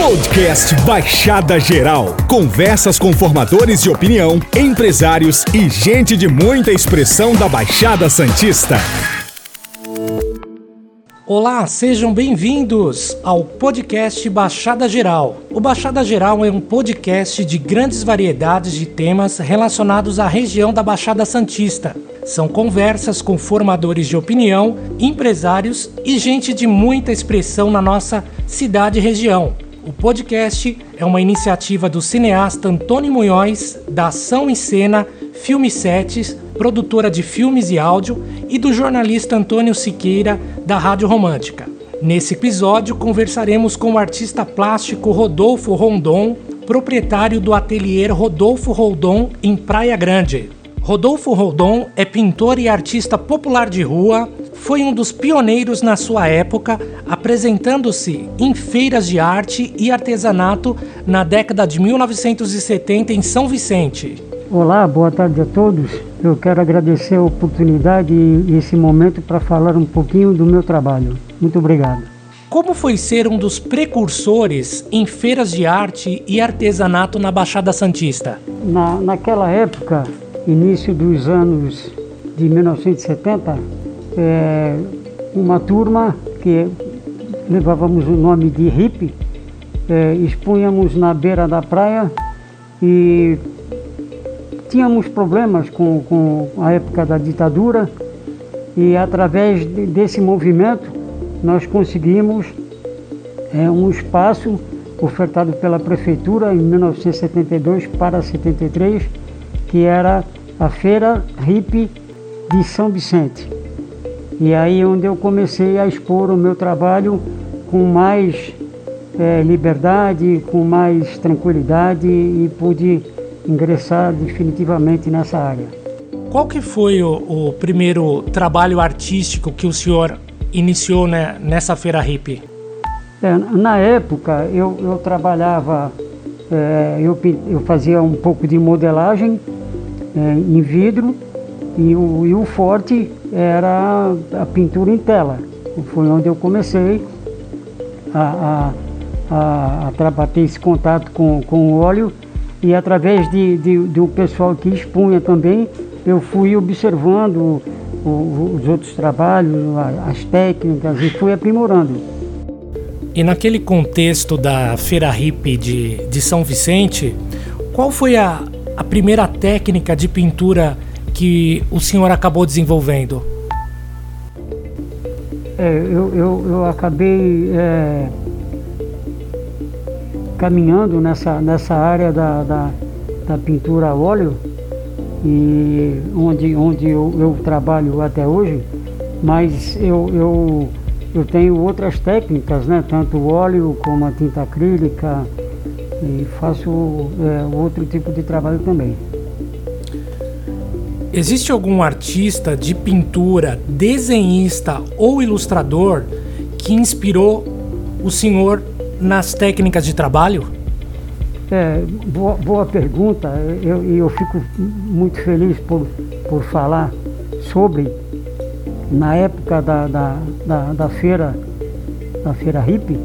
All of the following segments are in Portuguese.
Podcast Baixada Geral. Conversas com formadores de opinião, empresários e gente de muita expressão da Baixada Santista. Olá, sejam bem-vindos ao podcast Baixada Geral. O Baixada Geral é um podcast de grandes variedades de temas relacionados à região da Baixada Santista. São conversas com formadores de opinião, empresários e gente de muita expressão na nossa cidade e região. O podcast é uma iniciativa do cineasta Antônio Munhoz, da Ação em Cena, Filme Sets, produtora de filmes e áudio, e do jornalista Antônio Siqueira, da Rádio Romântica. Nesse episódio, conversaremos com o artista plástico Rodolfo Rondon, proprietário do ateliê Rodolfo Rondon em Praia Grande. Rodolfo Rondon é pintor e artista popular de rua, foi um dos pioneiros na sua época, apresentando-se em feiras de arte e artesanato na década de 1970 em São Vicente. Olá, boa tarde a todos. Eu quero agradecer a oportunidade e esse momento para falar um pouquinho do meu trabalho. Muito obrigado. Como foi ser um dos precursores em feiras de arte e artesanato na Baixada Santista? Na, naquela época, início dos anos de 1970, é, uma turma que levávamos o nome de hippie, é, expunhamos na beira da praia e tínhamos problemas com, com a época da ditadura e através de, desse movimento nós conseguimos é, um espaço ofertado pela prefeitura em 1972 para 73, que era a Feira Hippie de São Vicente. E aí onde eu comecei a expor o meu trabalho com mais é, liberdade, com mais tranquilidade e pude ingressar definitivamente nessa área. Qual que foi o, o primeiro trabalho artístico que o senhor iniciou né, nessa feira hippie? É, na época eu, eu trabalhava, é, eu, eu fazia um pouco de modelagem é, em vidro e o, e o forte era a pintura em tela. Foi onde eu comecei a, a, a, a ter esse contato com, com o óleo e através de, de, do pessoal que expunha também, eu fui observando o, os outros trabalhos, as técnicas e fui aprimorando. E naquele contexto da Feira Hippie de, de São Vicente, qual foi a, a primeira técnica de pintura que o senhor acabou desenvolvendo? É, eu, eu, eu acabei é, caminhando nessa, nessa área da, da, da pintura a óleo, e onde, onde eu, eu trabalho até hoje, mas eu, eu, eu tenho outras técnicas, né? tanto o óleo como a tinta acrílica, e faço é, outro tipo de trabalho também. Existe algum artista de pintura, desenhista ou ilustrador que inspirou o senhor nas técnicas de trabalho? É, boa, boa pergunta. Eu, eu fico muito feliz por, por falar sobre, na época da, da, da, da feira, da feira hippie,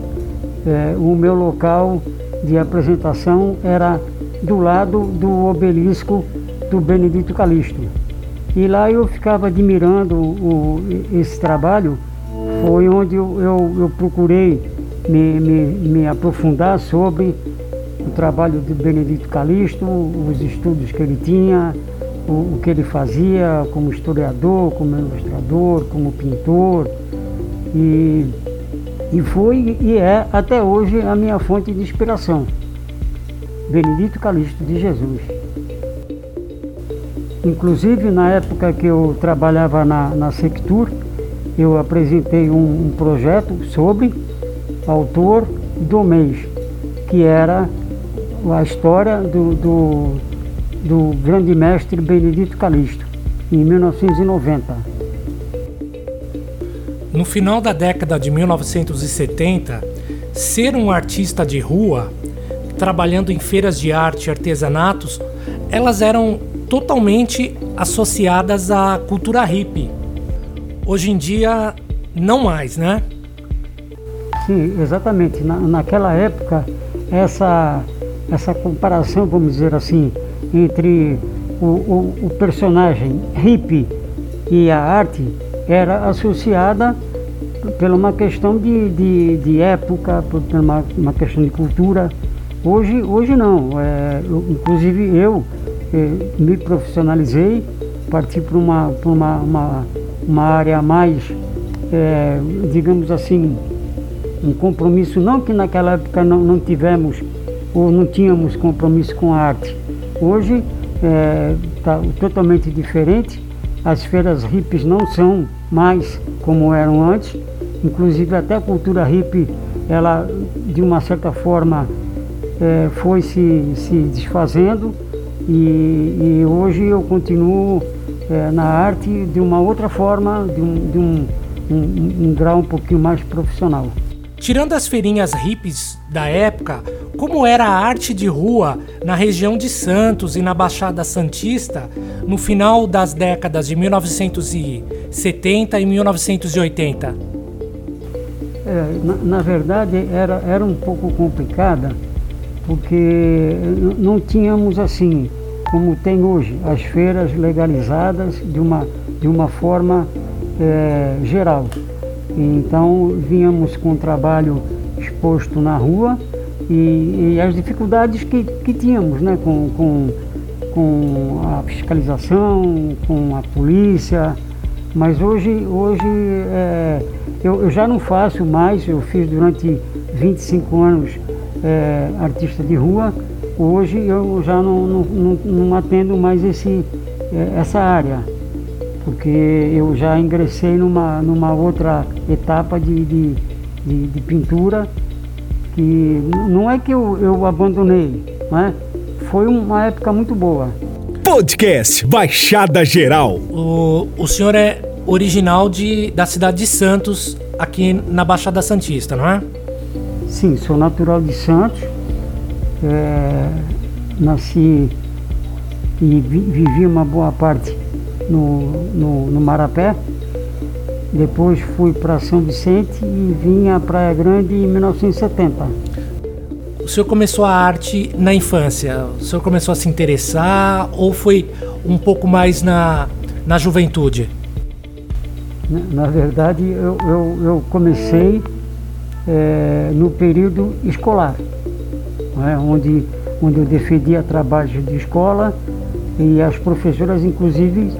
é, o meu local de apresentação era do lado do obelisco do Benedito Calixto. E lá eu ficava admirando o, esse trabalho, foi onde eu, eu, eu procurei me, me, me aprofundar sobre o trabalho de Benedito Calixto, os estudos que ele tinha, o, o, que ele fazia como historiador, como ilustrador, como pintor. E, e foi e é até hoje a minha fonte de inspiração. Benedito Calixto de Jesus. Inclusive, na época que eu trabalhava na, na Sectur, eu apresentei um, um projeto sobre autor do mês, que era a história do, do, do grande mestre Benedito Calixto, em 1990. No final da década de 1970, ser um artista de rua, trabalhando em feiras de arte e artesanatos, elas eram totalmente associadas à cultura hippie. Hoje em dia, não mais, né? Sim, exatamente. Na, naquela época essa, essa comparação, vamos dizer assim, entre o, o, o personagem hippie e a arte era associada por uma questão de, de, de época, por uma, uma questão de cultura. Hoje, hoje não. É, inclusive eu me profissionalizei, parti para uma, uma, uma, uma área mais, é, digamos assim, um compromisso, não que naquela época não, não tivemos ou não tínhamos compromisso com a arte. Hoje está é, totalmente diferente. As feiras hippies não são mais como eram antes. Inclusive até a cultura hippie, ela de uma certa forma é, foi se, se desfazendo e, e hoje eu continuo é, na arte de uma outra forma, de um, de um, um, um grau um pouquinho mais profissional. Tirando as feirinhas hippies da época, como era a arte de rua na região de Santos e na Baixada Santista no final das décadas de 1970 e 1980? É, na, na, verdade, era, era um pouco complicada, porque não tínhamos assim, como tem hoje, as feiras legalizadas de uma, de uma forma é, geral. Então, vínhamos com o trabalho exposto na rua e, e as dificuldades que, que tínhamos né, com, com, com a fiscalização, com a polícia. Mas hoje, hoje é, eu, eu, já não faço mais, eu fiz durante 25 anos é, artista de rua, hoje eu já não, não, não, não atendo mais esse, é, essa área, porque eu já ingressei numa, numa outra etapa de, de, de, de pintura que não é que eu, eu abandonei, né? foi uma época muito boa. Podcast Baixada Geral. O, o senhor é original de, da cidade de Santos, aqui na Baixada Santista, não é? Sim, sou natural de Santos. É, nasci e vi, vivi uma boa parte no, no, no Marapé. Depois fui para São Vicente e vim à Praia Grande em 1970. O senhor começou a arte na infância? O senhor começou a se interessar ou foi um pouco mais na, na juventude? Na, na verdade, eu, eu, eu comecei é, no período escolar, né, onde, onde eu defendia trabalhos de escola e as professoras, inclusive,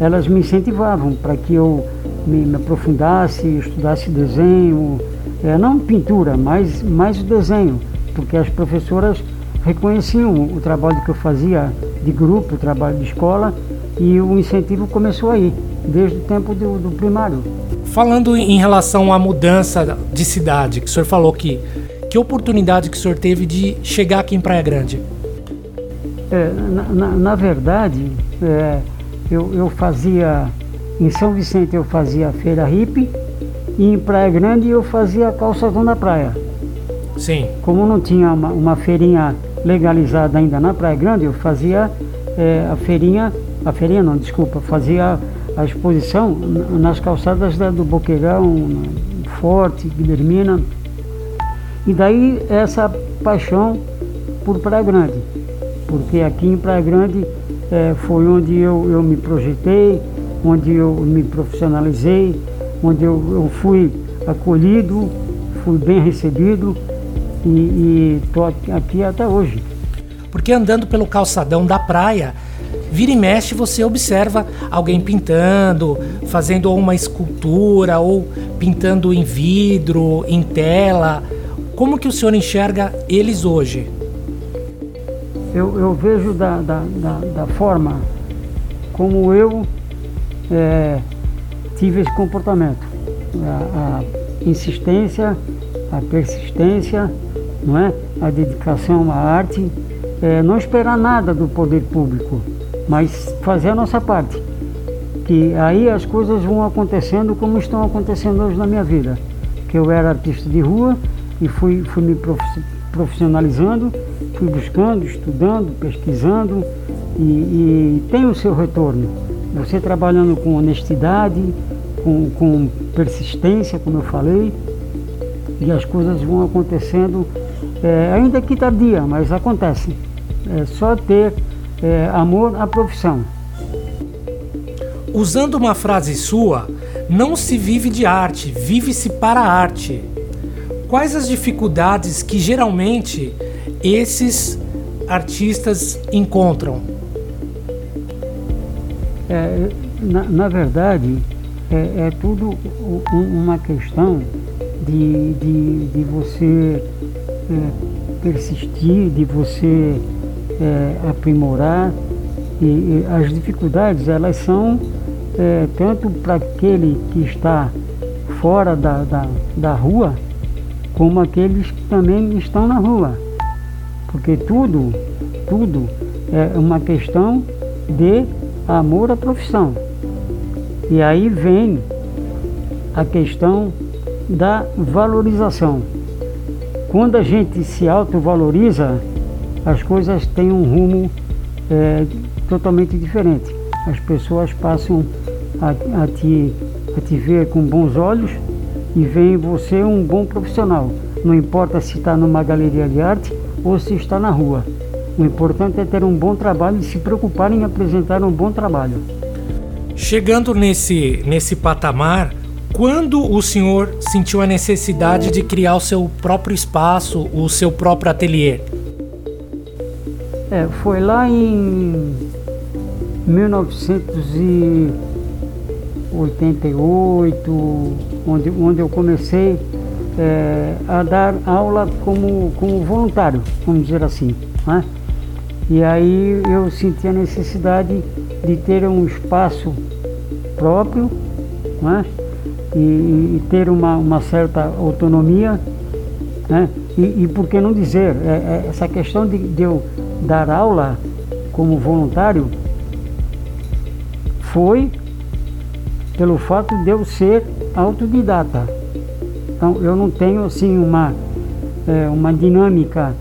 elas me incentivavam para que eu me, me aprofundasse, estudasse desenho, é, não pintura, mas mais o desenho, porque as professoras reconheciam o trabalho que eu fazia de grupo, o trabalho de escola, e o incentivo começou aí, desde o tempo do, do primário. Falando em relação à mudança de cidade, que o senhor falou que que oportunidade que o senhor teve de chegar aqui em Praia Grande? É, na, na, na, verdade, é, eu, eu fazia em São Vicente eu fazia a feira hippie e em Praia Grande eu fazia a calçadão da praia. Sim. Como não tinha uma, uma feirinha legalizada ainda na Praia Grande, eu fazia é, a feirinha, a feirinha não, desculpa, fazia a exposição nas calçadas da, do Boqueirão, Forte, Guilhermina. E daí essa paixão por Praia Grande, porque aqui em Praia Grande é, foi onde eu, eu me projetei, onde eu me profissionalizei, onde eu, eu fui acolhido, fui bem recebido e estou aqui até hoje. Porque andando pelo calçadão da praia, vira e mexe você observa alguém pintando, fazendo uma escultura ou pintando em vidro, em tela. Como que o senhor enxerga eles hoje? Eu, eu vejo da, da, da, da forma como eu é, tive esse comportamento. A, a, insistência, a persistência, não é? a dedicação à arte, é, não esperar nada do poder público, mas fazer a nossa parte. Que aí as coisas vão acontecendo como estão acontecendo hoje na minha vida. Que eu era artista de rua e fui, fui me profissionalizando, fui buscando, estudando, pesquisando e, e tem o seu retorno você trabalhando com honestidade, com, com persistência, como eu falei, e as coisas vão acontecendo É, ainda que tardia, mas acontece. É só ter é, amor à profissão. Usando uma frase sua, não se vive de arte, vive-se para a arte. Quais as dificuldades que geralmente esses artistas encontram? É, na, na, verdade, é, é tudo uma questão de, de, de você é, persistir, de você é, aprimorar. E, e, as dificuldades, elas são é, tanto para aquele que está fora da, da, da rua, como aqueles que também estão na rua. Porque tudo, tudo é uma questão de amor à profissão. E aí vem a questão da valorização. Quando a gente se autovaloriza, as coisas têm um rumo é, totalmente diferente. As pessoas passam a, a, te, a te ver com bons olhos e veem você um bom profissional. Não importa se está numa galeria de arte ou se está na rua. O importante é ter um bom trabalho e se preocupar em apresentar um bom trabalho. Chegando nesse, nesse patamar, quando o senhor sentiu a necessidade de criar o seu próprio espaço, o seu próprio ateliê? É, foi lá em 1988, onde, onde eu comecei é, a dar aula como, como voluntário, vamos dizer assim. Né? E aí eu senti a necessidade de ter um espaço próprio né? e, e ter uma, uma certa autonomia. Né? E, e por que não dizer, é, é, essa questão de, de eu dar aula como voluntário foi pelo fato de eu ser autodidata. Então eu não tenho assim uma, é, uma dinâmica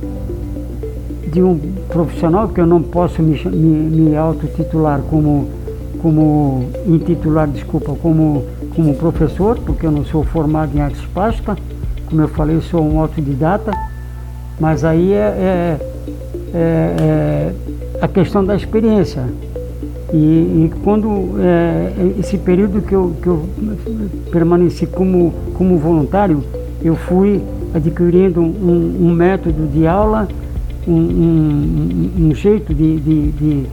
de um profissional que eu não posso me, me, me autotitular como, como intitular, desculpa, como, como professor, porque eu não sou formado em artes plásticas, como eu falei, sou um autodidata, mas aí é, é é, é, a questão da experiência. E, e quando é, esse período que eu, que eu permaneci como, como voluntário, eu fui adquirindo um, um método de aula, um, um, um jeito de, de, de,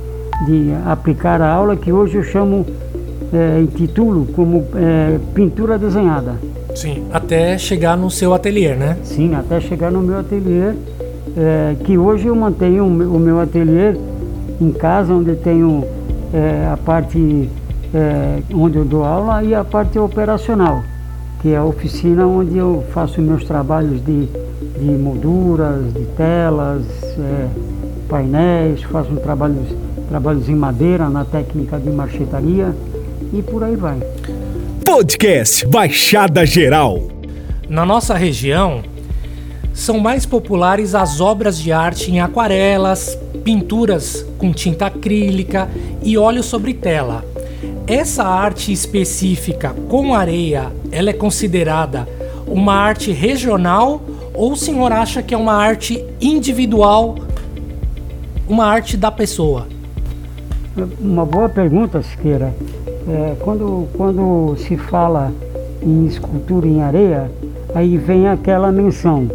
de, aplicar a aula que hoje eu chamo, é, intitulo como é, pintura desenhada. Sim, até chegar no seu ateliê, né? Sim, até chegar no meu ateliê é, que hoje eu mantenho o meu ateliê em casa, onde tenho é, a parte é, onde eu dou aula e a parte operacional, que é a oficina onde eu faço meus trabalhos de, de molduras, de telas, é, painéis, faço trabalhos, trabalhos em madeira na técnica de marchetaria e por aí vai. Podcast Baixada Geral. Na nossa região, são mais populares as obras de arte em aquarelas, pinturas com tinta acrílica e óleo sobre tela. Essa arte específica com areia, ela é considerada uma arte regional ou o senhor acha que é uma arte individual, uma arte da pessoa? Uma boa pergunta, Siqueira. É, quando, quando se fala em escultura em areia, aí vem aquela menção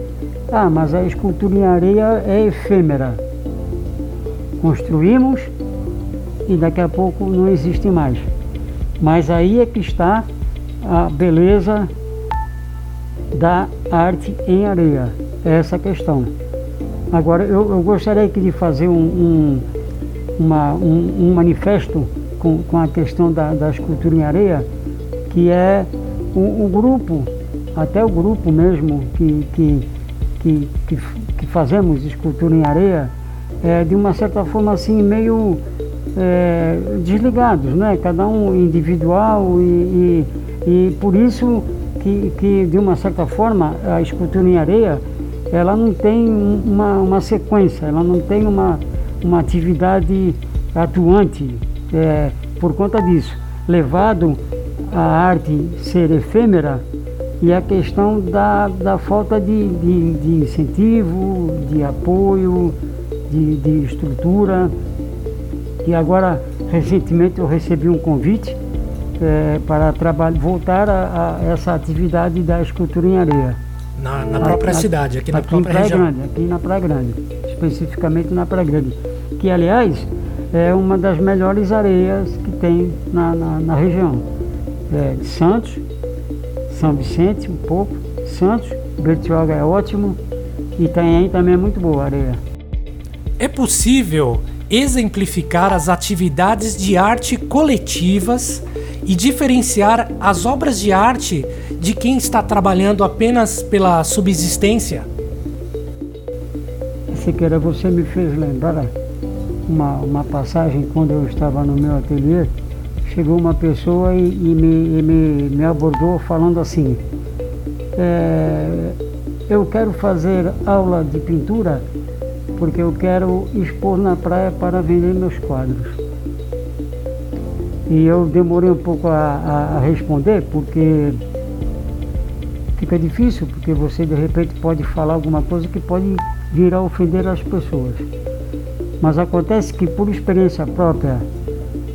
ah, mas a escultura em areia é efêmera. Construímos e daqui a pouco não existe mais. Mas aí é que está a beleza da arte em areia. É essa questão. Agora, eu, eu gostaria aqui de fazer um, um, uma, um, um manifesto com, com, a questão da, da, escultura em areia, que é o, o grupo, até o grupo mesmo que, que que, que, que fazemos escultura em areia, é, de uma certa forma assim, meio é, desligados, né? cada um individual e, e, e, por isso que, que de uma certa forma a escultura em areia ela não tem uma, uma sequência, ela não tem uma, uma atividade atuante é, por conta disso. Levado a arte ser efêmera, e a questão da, da falta de, de, de incentivo, de apoio, de, de estrutura. E agora, recentemente, eu recebi um convite é, para trabalho, voltar a, a, essa atividade da escultura em areia. Na, na própria a, cidade, aqui na própria Praia região? Grande, aqui na Praia Grande, especificamente na Praia Grande. Que, aliás, é uma das melhores areias que tem na, na, na região. É, de Santos, São Vicente, um pouco, Santos, Bertioga é ótimo, Itanhaém também é muito boa a areia. É possível exemplificar as atividades de arte coletivas e diferenciar as obras de arte de quem está trabalhando apenas pela subsistência? Siqueira, você me fez lembrar uma, uma passagem quando eu estava no meu ateliê. Chegou uma pessoa e, e, me, e me, me, abordou falando assim: é, Eu quero fazer aula de pintura porque eu quero expor na praia para vender meus quadros. E eu demorei um pouco a, a, responder porque fica difícil, porque você de repente pode falar alguma coisa que pode vir a ofender as pessoas. Mas acontece que por experiência própria,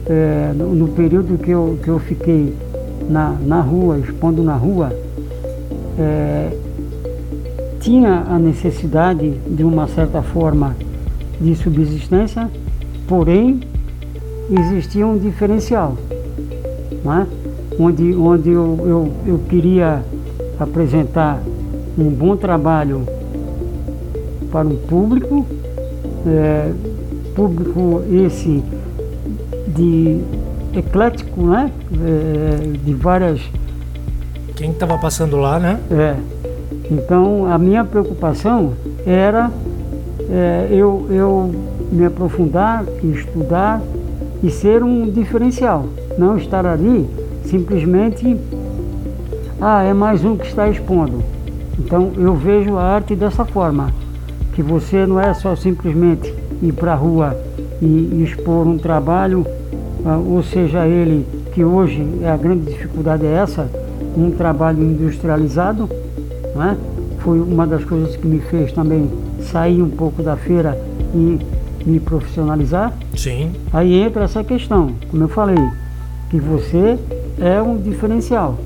é, no, no, período que eu, que eu fiquei na, na rua, expondo na rua, é, tinha a necessidade de uma certa forma de subsistência, porém existia um diferencial, né? onde, onde eu, eu, eu queria apresentar um bom trabalho para o público, é, público esse de eclético, né? É, de várias. Quem estava passando lá, né? É. Então a minha preocupação era é, eu, eu me aprofundar, estudar e ser um diferencial. Não estar ali simplesmente, ah, é mais um que está expondo. Então eu vejo a arte dessa forma, que você não é só simplesmente ir para a rua e, expor um trabalho, ah, ou seja ele, que hoje é a grande dificuldade é essa, um trabalho industrializado, né? foi uma das coisas que me fez também sair um pouco da feira e me profissionalizar. Sim. Aí entra essa questão, como eu falei, que você é um diferencial.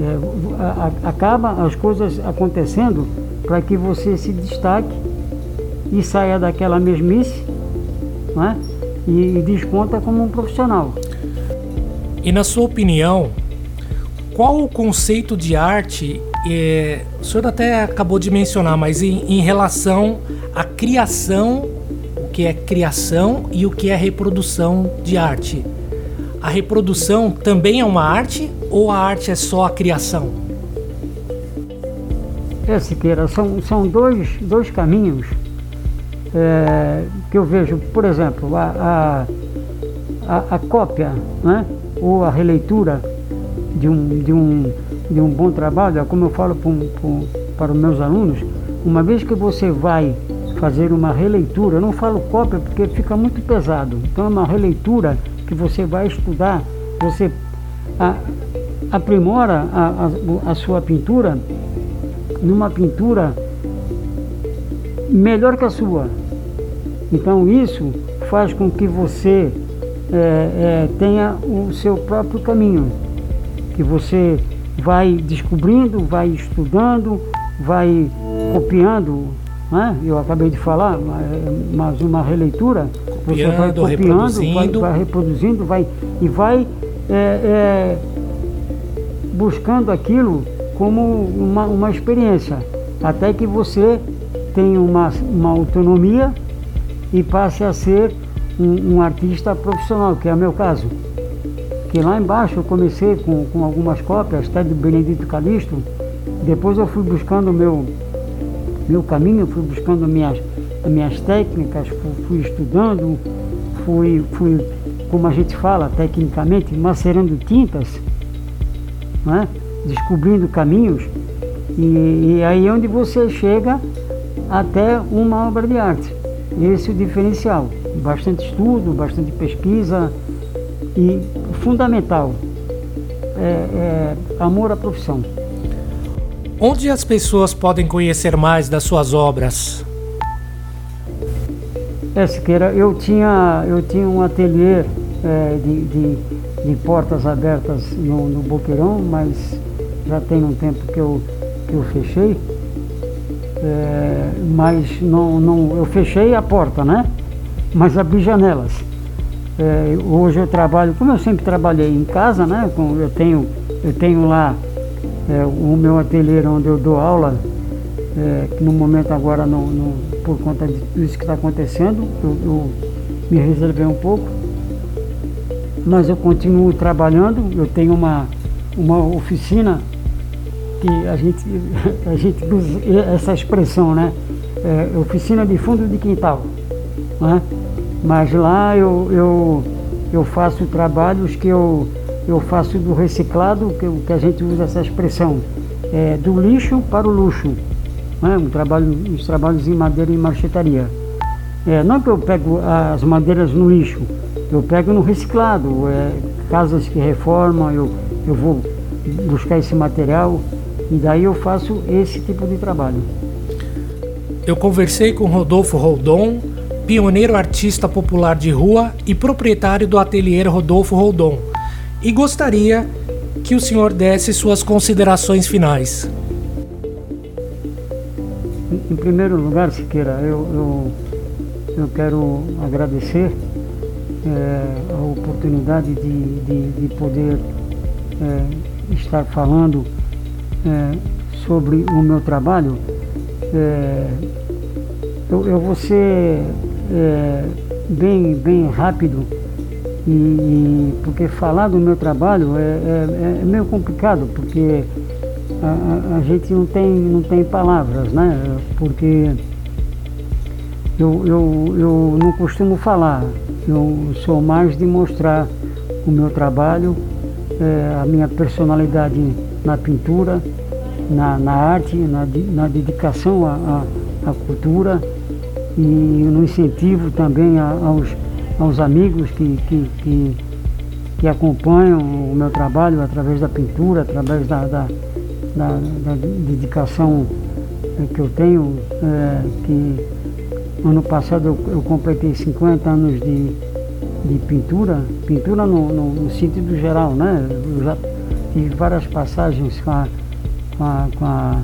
É, a, a, acaba as coisas acontecendo para que você se destaque e saia daquela mesmice né? e, e desponta como um profissional. E na sua opinião, qual o conceito de arte? É, o senhor até acabou de mencionar, mas em, em relação à criação, o que é criação e o que é reprodução de arte. A reprodução também é uma arte ou a arte é só a criação? É, Siqueira, são, são dois, dois caminhos é, que eu vejo, por exemplo, a, a, a, cópia né, ou a releitura de um, de um, de um bom trabalho, é como eu falo para, um, para os meus alunos, uma vez que você vai fazer uma releitura, eu não falo cópia porque fica muito pesado, então é uma releitura que você vai estudar, você a, aprimora a, a, a sua pintura numa pintura melhor que a sua. Então isso faz com que você é, é, tenha o seu próprio caminho que você vai descobrindo, vai estudando, vai copiando, né? eu acabei de falar, mas uma releitura, copiando, você vai copiando, vai, vai, reproduzindo, vai, e vai é, é, buscando aquilo como uma, uma experiência, até que você tenha uma, uma autonomia e passe a ser um, um artista profissional, que é o meu caso. Que lá embaixo eu comecei com, com algumas cópias, até do Benedito Calixto, depois eu fui buscando o meu, meu caminho, fui buscando minhas, minhas técnicas, fui, fui estudando, fui, fui, como a gente fala tecnicamente, macerando tintas, né? descobrindo caminhos, e, e aí é onde você chega até uma obra de arte. Esse é o diferencial. Bastante estudo, bastante pesquisa, e fundamental é, é amor à profissão. Onde as pessoas podem conhecer mais das suas obras? É, Siqueira, eu tinha, eu tinha um ateliê é, de, de, de, portas abertas no, no Boqueirão, mas já tem um tempo que eu, que eu fechei. É, mas não, não, eu fechei a porta, né? Mas abri janelas. É, hoje eu trabalho, como eu sempre trabalhei em casa, né? Eu tenho, eu tenho lá é, o meu ateliê onde eu dou aula, é, que no momento agora, não, não, por conta disso que está acontecendo, eu, eu, me reservei um pouco. Mas eu continuo trabalhando, eu tenho uma, uma oficina que a gente, a gente usa essa expressão, né? É, oficina de fundo de quintal. Né? Mas lá eu, eu, eu faço trabalhos que eu eu faço do reciclado, que, que a gente usa essa expressão, é, do lixo para o luxo. Né? Um trabalho, os trabalhos em madeira e marchetaria. É, não que eu pego as madeiras no lixo, eu pego no reciclado, é, casas que reformam, eu, eu vou buscar esse material e daí eu faço esse tipo de trabalho. Eu conversei com Rodolfo Roldon, pioneiro artista popular de rua e proprietário do ateliê Rodolfo Roldon e gostaria que o senhor desse suas considerações finais. Em primeiro lugar, Siqueira, eu, eu, eu quero agradecer é, a oportunidade de, de, de poder é, estar falando é, sobre o meu trabalho. eu, eu vou ser bem, bem rápido e, e, porque falar do meu trabalho é, é, é meio complicado, porque a, a, a, gente não tem, não tem palavras, né? Porque eu, eu, eu não costumo falar, eu sou mais de mostrar o meu trabalho, é, a minha personalidade na pintura, na, na arte, na, na dedicação à, à, à cultura e no incentivo também aos aos amigos que, que, que, que, acompanham o meu trabalho através da pintura, através da, da, da, da dedicação eh, que eu tenho, é, que ano passado eu, eu, completei 50 anos de, de pintura, pintura no, no, no sentido geral, né? Tive várias passagens com a, com a, com a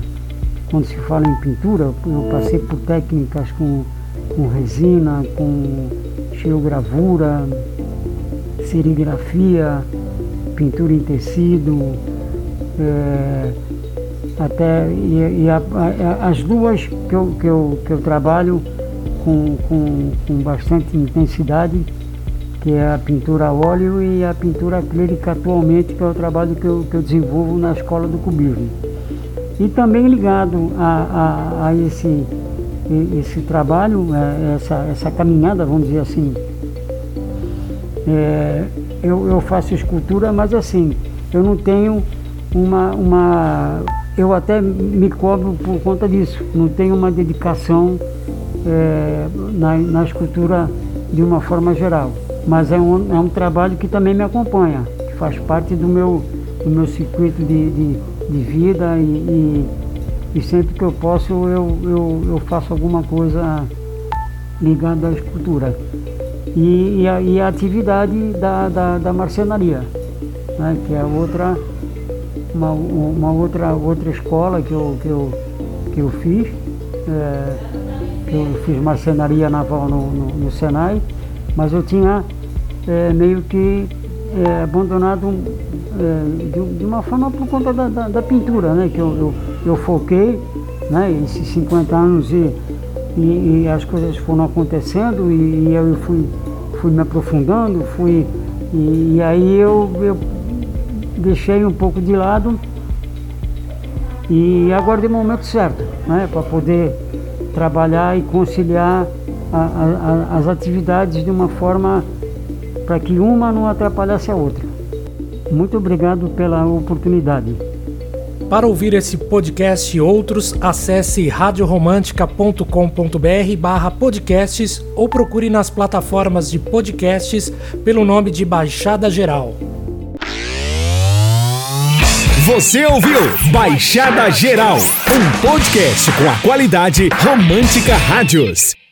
quando se fala em pintura, eu passei por técnicas com, com resina, com xilogravura, serigrafia, pintura em tecido, é, até e, e a, a, as duas que eu, que eu, que eu trabalho com, com, com bastante intensidade, que é a pintura a óleo e a pintura acrílica atualmente, que é o trabalho que eu, que eu desenvolvo na escola do cubismo. E também ligado a, a, a esse esse trabalho, é, essa, essa caminhada, vamos dizer assim. É, eu, eu faço escultura, mas assim, eu não tenho uma, uma. Eu até me cobro por conta disso, não tenho uma dedicação é, na, na escultura de uma forma geral. Mas é um, é um trabalho que também me acompanha, que faz parte do meu, do meu circuito de, de, de vida e, e e sempre que eu posso eu, eu, eu faço alguma coisa ligada à escultura. E, e, a, e a atividade da, da, da marcenaria, né, que é outra, uma, uma outra, outra escola que eu, que eu, que eu fiz. É, eu fiz marcenaria naval no, no, no Senai, mas eu tinha é, meio que é, abandonado é, de, de, uma forma por conta da, da, da pintura, né? Que eu, eu, eu, foquei, né? Esses 50 anos e, e, e as coisas foram acontecendo e, e, eu fui, fui me aprofundando, fui e, aí eu, eu deixei um pouco de lado e agora de momento certo, né? Para poder trabalhar e conciliar a, a, as atividades de uma forma para que uma não atrapalhasse a outra. Muito obrigado pela oportunidade. Para ouvir esse podcast e outros, acesse radioromantica.com.br barra podcasts ou procure nas plataformas de podcasts pelo nome de Baixada Geral. Você ouviu Baixada Geral, um podcast com a qualidade Romântica Rádios.